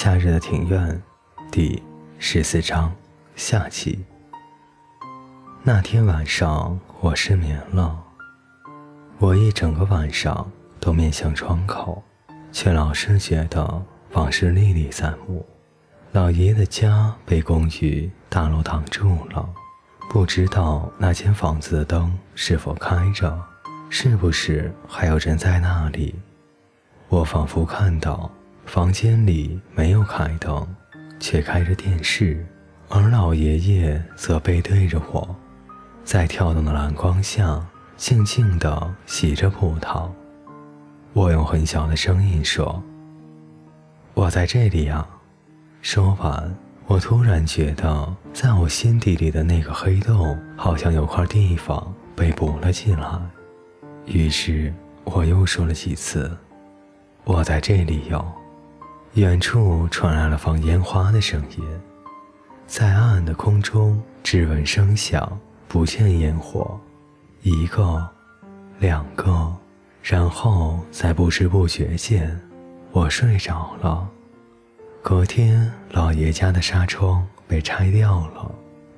夏日的庭院，第十四章下集。那天晚上我失眠了，我一整个晚上都面向窗口，却老是觉得往事历历在目。老爷的家被公寓大楼挡住了，不知道那间房子的灯是否开着，是不是还有人在那里？我仿佛看到房间里没有开灯，却开着电视，而老爷爷则背对着我，在跳动的蓝光下静静地洗着葡萄。我用很小的声音说：“我在这里呀。”说完，我突然觉得，在我心底里的那个黑洞，好像有块地方被补了起来。于是，我又说了几次：“我在这里哟。”远处传来了放烟花的声音，在暗暗的空中，只闻声响，不见烟火。一个，两个，然后在不知不觉间，我睡着了。隔天，老爷家的纱窗被拆掉了，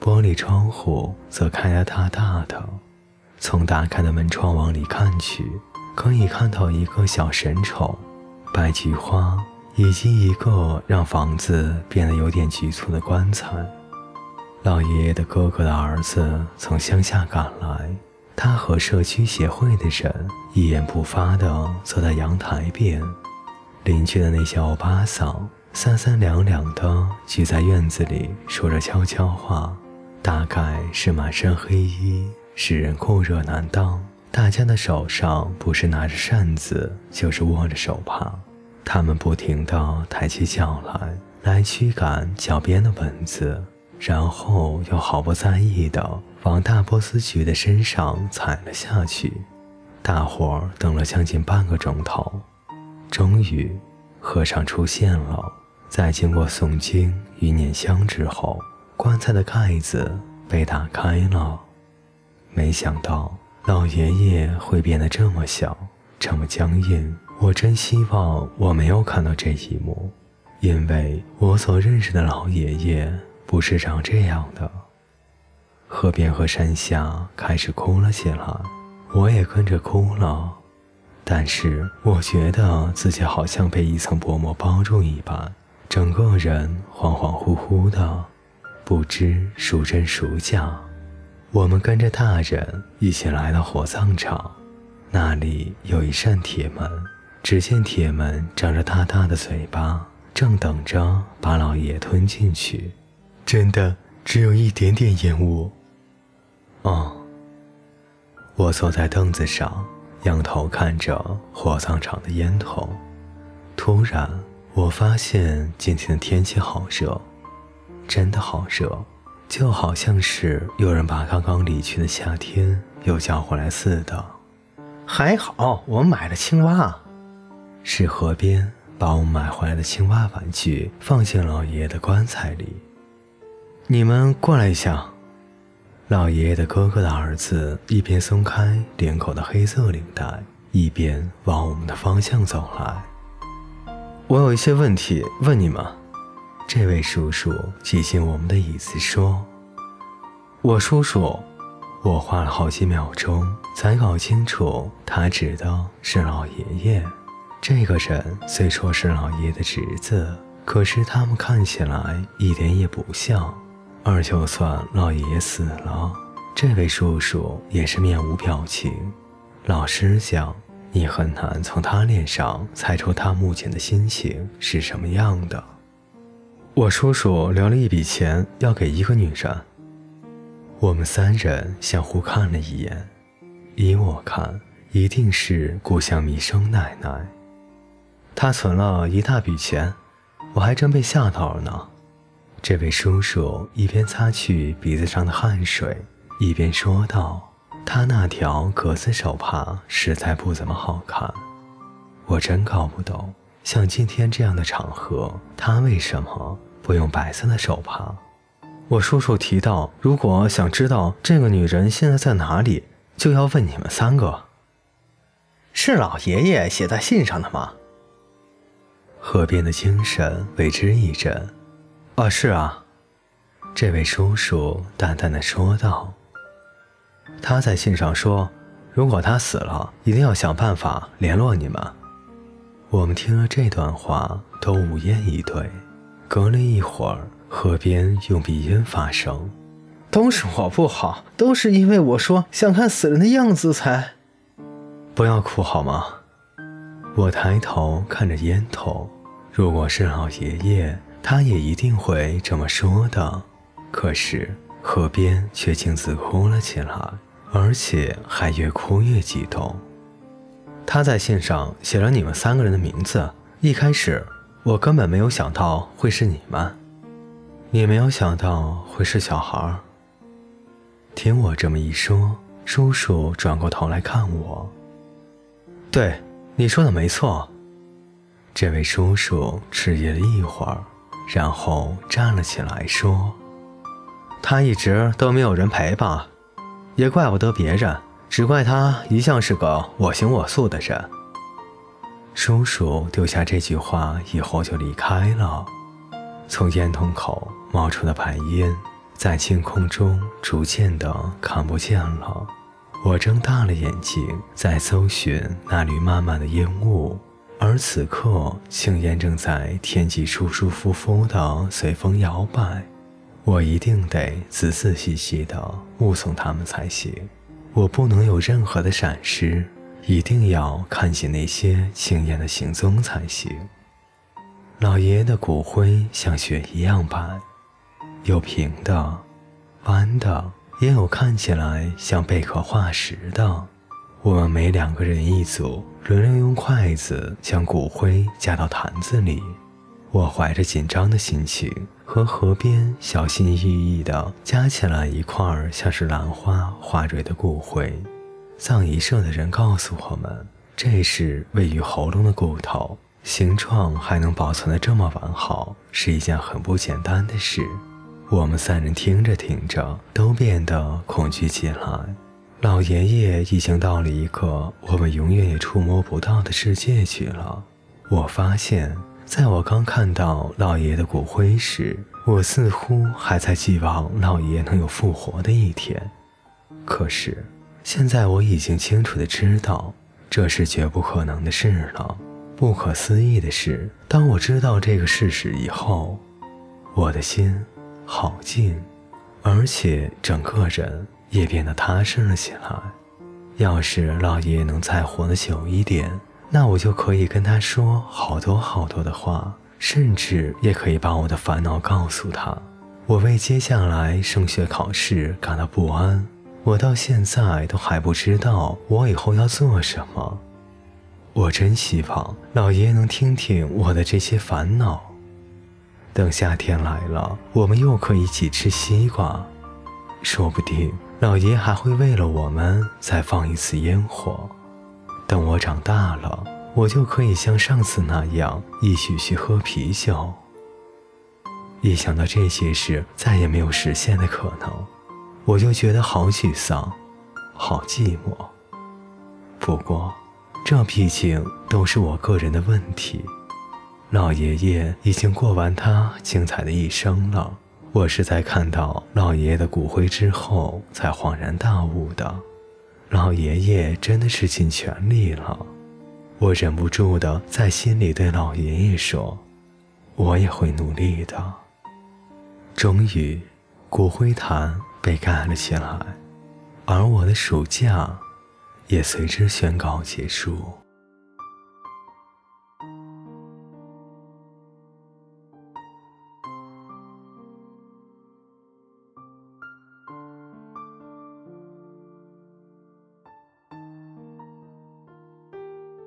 玻璃窗户则开得大大的。从打开的门窗往里看去，可以看到一个小神丑、白菊花，以及一个让房子变得有点局促的棺材。老爷爷的哥哥的儿子从乡下赶来，他和社区协会的人一言不发地坐在阳台边。邻居的那些欧巴桑。三三两两的聚在院子里说着悄悄话，大概是满身黑衣，使人酷热难当。大家的手上不是拿着扇子，就是握着手帕。他们不停地抬起脚来，来驱赶脚边的蚊子，然后又毫不在意地往大波斯菊的身上踩了下去。大伙儿等了将近半个钟头，终于，和尚出现了。在经过诵经与念香之后，棺材的盖子被打开了。没想到老爷爷会变得这么小，这么僵硬。我真希望我没有看到这一幕，因为我所认识的老爷爷不是长这样的。河边和山下开始哭了起来，我也跟着哭了。但是我觉得自己好像被一层薄膜包住一般。整个人恍恍惚惚的，不知孰真孰假。我们跟着大人一起来到火葬场，那里有一扇铁门。只见铁门张着大大的嘴巴，正等着把老爷吞进去。真的只有一点点烟雾。哦，我坐在凳子上，仰头看着火葬场的烟头，突然。我发现今天的天气好热，真的好热，就好像是有人把刚刚离去的夏天又叫回来似的。还好我买了青蛙，是河边把我买回来的青蛙玩具放进老爷爷的棺材里。你们过来一下。老爷爷的哥哥的儿子一边松开领口的黑色领带，一边往我们的方向走来。我有一些问题问你们。这位叔叔挤进我们的椅子说：“我叔叔。”我花了好几秒钟才搞清楚，他指的是老爷爷。这个人虽说是老爷爷的侄子，可是他们看起来一点也不像。而就算老爷爷死了，这位叔叔也是面无表情。老实讲。你很难从他脸上猜出他目前的心情是什么样的。我叔叔留了一笔钱要给一个女人。我们三人相互看了一眼，依我看，一定是故乡弥生奶奶。他存了一大笔钱，我还真被吓到了呢。这位叔叔一边擦去鼻子上的汗水，一边说道。他那条格子手帕实在不怎么好看，我真搞不懂，像今天这样的场合，他为什么不用白色的手帕？我叔叔提到，如果想知道这个女人现在在哪里，就要问你们三个。是老爷爷写在信上的吗？河边的精神为之一振。啊，是啊，这位叔叔淡淡的说道。他在信上说，如果他死了，一定要想办法联络你们。我们听了这段话，都无言以对。隔了一会儿，河边用鼻音发声：“都是我不好，都是因为我说想看死人的样子才……不要哭好吗？”我抬头看着烟头，如果是老爷爷，他也一定会这么说的。可是河边却径自哭了起来，而且还越哭越激动。他在信上写了你们三个人的名字。一开始我根本没有想到会是你们，也没有想到会是小孩。听我这么一说，叔叔转过头来看我。对。你说的没错，这位叔叔迟疑了一会儿，然后站了起来说：“他一直都没有人陪吧？也怪不得别人，只怪他一向是个我行我素的人。”叔叔丢下这句话以后就离开了。从烟筒口冒出的白烟，在青空中逐渐的看不见了。我睁大了眼睛，在搜寻那缕漫漫的烟雾，而此刻青烟正在天际舒舒服服地随风摇摆。我一定得仔仔细细地目送他们才行，我不能有任何的闪失，一定要看见那些青烟的行踪才行。老爷爷的骨灰像雪一样白，有平的，弯的。也有看起来像贝壳化石的。我们每两个人一组，轮流用筷子将骨灰夹到坛子里。我怀着紧张的心情，和河边小心翼翼地夹起来一块儿像是兰花花蕊的骨灰。葬仪社的人告诉我们，这是位于喉咙的骨头，形状还能保存得这么完好，是一件很不简单的事。我们三人听着听着，都变得恐惧起来。老爷爷已经到了一个我们永远也触摸不到的世界去了。我发现，在我刚看到老爷爷的骨灰时，我似乎还在寄望老爷爷能有复活的一天。可是，现在我已经清楚的知道，这是绝不可能的事了。不可思议的是，当我知道这个事实以后，我的心。好静，而且整个人也变得踏实了起来。要是老爷爷能再活得久一点，那我就可以跟他说好多好多的话，甚至也可以把我的烦恼告诉他。我为接下来升学考试感到不安，我到现在都还不知道我以后要做什么。我真希望老爷爷能听听我的这些烦恼。等夏天来了，我们又可以一起吃西瓜，说不定老爷还会为了我们再放一次烟火。等我长大了，我就可以像上次那样一起去喝啤酒。一想到这些事再也没有实现的可能，我就觉得好沮丧，好寂寞。不过，这毕竟都是我个人的问题。老爷爷已经过完他精彩的一生了。我是在看到老爷爷的骨灰之后才恍然大悟的。老爷爷真的是尽全力了。我忍不住的在心里对老爷爷说：“我也会努力的。”终于，骨灰坛被盖了起来，而我的暑假也随之宣告结束。